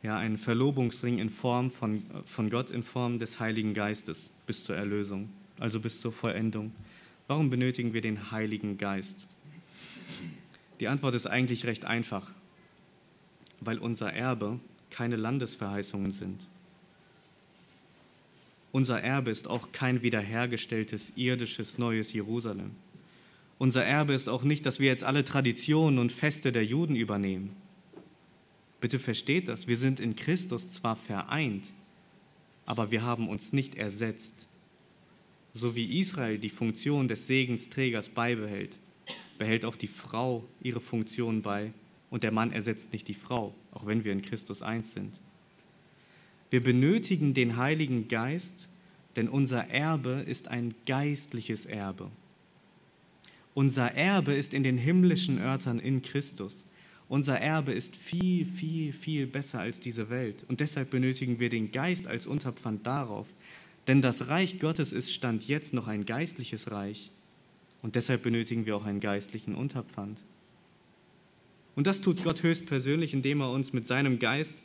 ja, einen Verlobungsring in Form von, von Gott in Form des Heiligen Geistes bis zur Erlösung, also bis zur Vollendung? Warum benötigen wir den Heiligen Geist? Die Antwort ist eigentlich recht einfach, weil unser Erbe keine Landesverheißungen sind. Unser Erbe ist auch kein wiederhergestelltes irdisches neues Jerusalem. Unser Erbe ist auch nicht, dass wir jetzt alle Traditionen und Feste der Juden übernehmen. Bitte versteht das, wir sind in Christus zwar vereint, aber wir haben uns nicht ersetzt. So wie Israel die Funktion des Segensträgers beibehält, behält auch die Frau ihre Funktion bei und der Mann ersetzt nicht die Frau, auch wenn wir in Christus eins sind. Wir benötigen den Heiligen Geist, denn unser Erbe ist ein geistliches Erbe. Unser Erbe ist in den himmlischen Örtern in Christus. Unser Erbe ist viel, viel, viel besser als diese Welt. Und deshalb benötigen wir den Geist als Unterpfand darauf. Denn das Reich Gottes ist Stand jetzt noch ein geistliches Reich. Und deshalb benötigen wir auch einen geistlichen Unterpfand. Und das tut Gott höchstpersönlich, indem er uns mit seinem Geist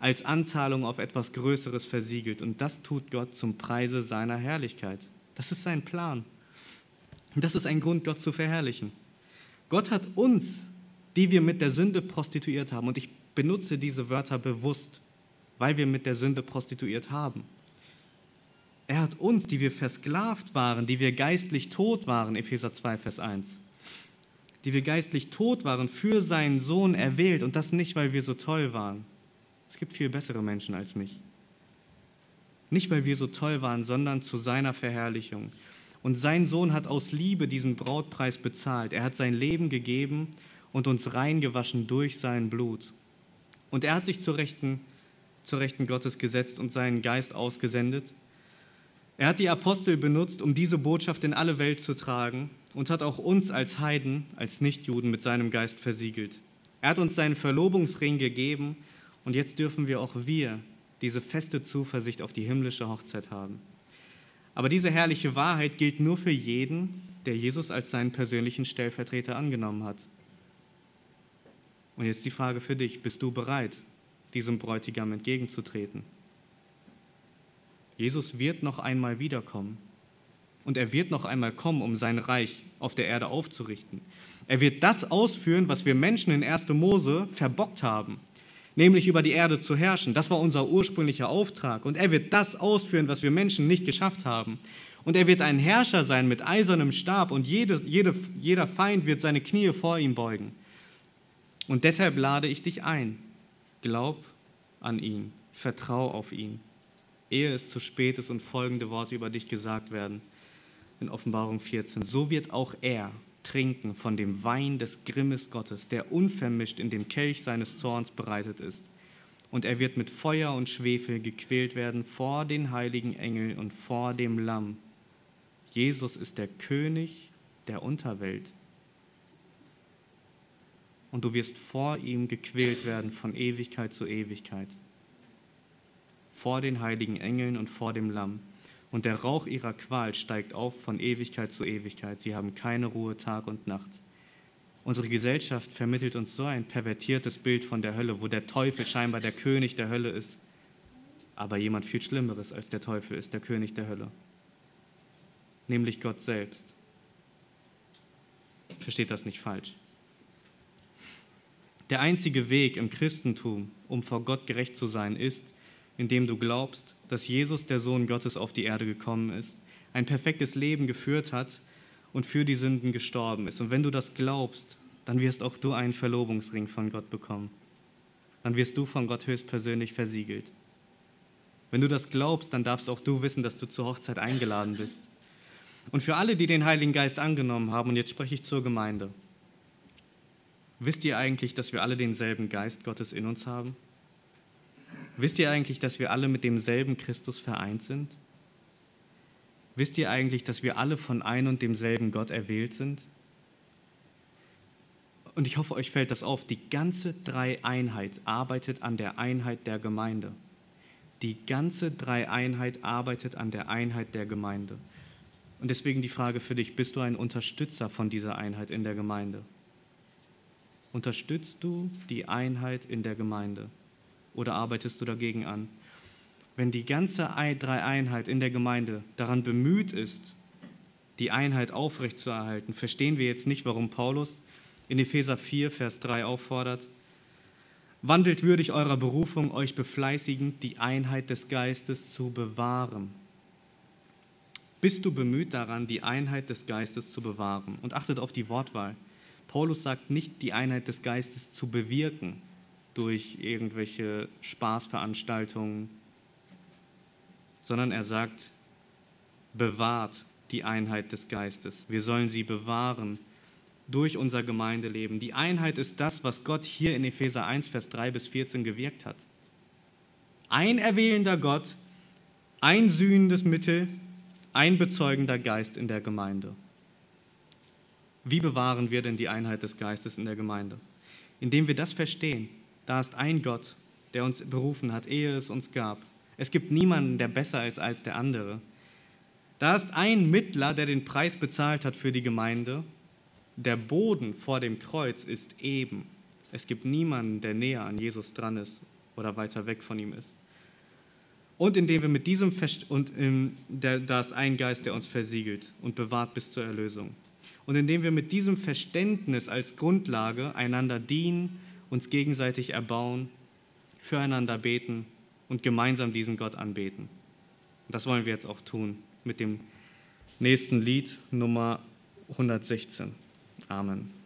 als Anzahlung auf etwas Größeres versiegelt. Und das tut Gott zum Preise seiner Herrlichkeit. Das ist sein Plan. Und das ist ein Grund, Gott zu verherrlichen. Gott hat uns die wir mit der Sünde prostituiert haben. Und ich benutze diese Wörter bewusst, weil wir mit der Sünde prostituiert haben. Er hat uns, die wir versklavt waren, die wir geistlich tot waren, Epheser 2, Vers 1, die wir geistlich tot waren, für seinen Sohn erwählt. Und das nicht, weil wir so toll waren. Es gibt viel bessere Menschen als mich. Nicht, weil wir so toll waren, sondern zu seiner Verherrlichung. Und sein Sohn hat aus Liebe diesen Brautpreis bezahlt. Er hat sein Leben gegeben und uns reingewaschen durch sein Blut. Und er hat sich zur Rechten, zur Rechten Gottes gesetzt und seinen Geist ausgesendet. Er hat die Apostel benutzt, um diese Botschaft in alle Welt zu tragen und hat auch uns als Heiden, als Nichtjuden mit seinem Geist versiegelt. Er hat uns seinen Verlobungsring gegeben und jetzt dürfen wir auch wir diese feste Zuversicht auf die himmlische Hochzeit haben. Aber diese herrliche Wahrheit gilt nur für jeden, der Jesus als seinen persönlichen Stellvertreter angenommen hat. Und jetzt die Frage für dich, bist du bereit, diesem Bräutigam entgegenzutreten? Jesus wird noch einmal wiederkommen. Und er wird noch einmal kommen, um sein Reich auf der Erde aufzurichten. Er wird das ausführen, was wir Menschen in 1. Mose verbockt haben, nämlich über die Erde zu herrschen. Das war unser ursprünglicher Auftrag. Und er wird das ausführen, was wir Menschen nicht geschafft haben. Und er wird ein Herrscher sein mit eisernem Stab und jede, jede, jeder Feind wird seine Knie vor ihm beugen. Und deshalb lade ich dich ein. Glaub an ihn, vertrau auf ihn, ehe es zu spät ist und folgende Worte über dich gesagt werden. In Offenbarung 14. So wird auch er trinken von dem Wein des Grimmes Gottes, der unvermischt in dem Kelch seines Zorns bereitet ist. Und er wird mit Feuer und Schwefel gequält werden vor den heiligen Engeln und vor dem Lamm. Jesus ist der König der Unterwelt und du wirst vor ihm gequält werden von Ewigkeit zu Ewigkeit. Vor den heiligen Engeln und vor dem Lamm. Und der Rauch ihrer Qual steigt auf von Ewigkeit zu Ewigkeit. Sie haben keine Ruhe Tag und Nacht. Unsere Gesellschaft vermittelt uns so ein pervertiertes Bild von der Hölle, wo der Teufel scheinbar der König der Hölle ist. Aber jemand viel Schlimmeres als der Teufel ist der König der Hölle. Nämlich Gott selbst. Versteht das nicht falsch. Der einzige Weg im Christentum, um vor Gott gerecht zu sein, ist, indem du glaubst, dass Jesus, der Sohn Gottes, auf die Erde gekommen ist, ein perfektes Leben geführt hat und für die Sünden gestorben ist. Und wenn du das glaubst, dann wirst auch du einen Verlobungsring von Gott bekommen. Dann wirst du von Gott höchstpersönlich versiegelt. Wenn du das glaubst, dann darfst auch du wissen, dass du zur Hochzeit eingeladen bist. Und für alle, die den Heiligen Geist angenommen haben, und jetzt spreche ich zur Gemeinde, Wisst ihr eigentlich, dass wir alle denselben Geist Gottes in uns haben? Wisst ihr eigentlich, dass wir alle mit demselben Christus vereint sind? Wisst ihr eigentlich, dass wir alle von ein und demselben Gott erwählt sind? Und ich hoffe, euch fällt das auf. Die ganze Dreieinheit arbeitet an der Einheit der Gemeinde. Die ganze Dreieinheit arbeitet an der Einheit der Gemeinde. Und deswegen die Frage für dich, bist du ein Unterstützer von dieser Einheit in der Gemeinde? Unterstützt du die Einheit in der Gemeinde oder arbeitest du dagegen an? Wenn die ganze Dreieinheit in der Gemeinde daran bemüht ist, die Einheit aufrechtzuerhalten, verstehen wir jetzt nicht, warum Paulus in Epheser 4, Vers 3 auffordert, wandelt würdig eurer Berufung, euch befleißigend, die Einheit des Geistes zu bewahren. Bist du bemüht daran, die Einheit des Geistes zu bewahren? Und achtet auf die Wortwahl. Paulus sagt nicht, die Einheit des Geistes zu bewirken durch irgendwelche Spaßveranstaltungen, sondern er sagt, bewahrt die Einheit des Geistes. Wir sollen sie bewahren durch unser Gemeindeleben. Die Einheit ist das, was Gott hier in Epheser 1, Vers 3 bis 14 gewirkt hat. Ein erwählender Gott, ein sühnendes Mittel, ein bezeugender Geist in der Gemeinde. Wie bewahren wir denn die Einheit des Geistes in der Gemeinde? Indem wir das verstehen. Da ist ein Gott, der uns berufen hat, ehe es uns gab. Es gibt niemanden, der besser ist als der andere. Da ist ein Mittler, der den Preis bezahlt hat für die Gemeinde. Der Boden vor dem Kreuz ist eben. Es gibt niemanden, der näher an Jesus dran ist oder weiter weg von ihm ist. Und indem wir mit diesem Fest und ähm, der, da ist ein Geist, der uns versiegelt und bewahrt bis zur Erlösung. Und indem wir mit diesem Verständnis als Grundlage einander dienen, uns gegenseitig erbauen, füreinander beten und gemeinsam diesen Gott anbeten. Und das wollen wir jetzt auch tun mit dem nächsten Lied Nummer 116. Amen.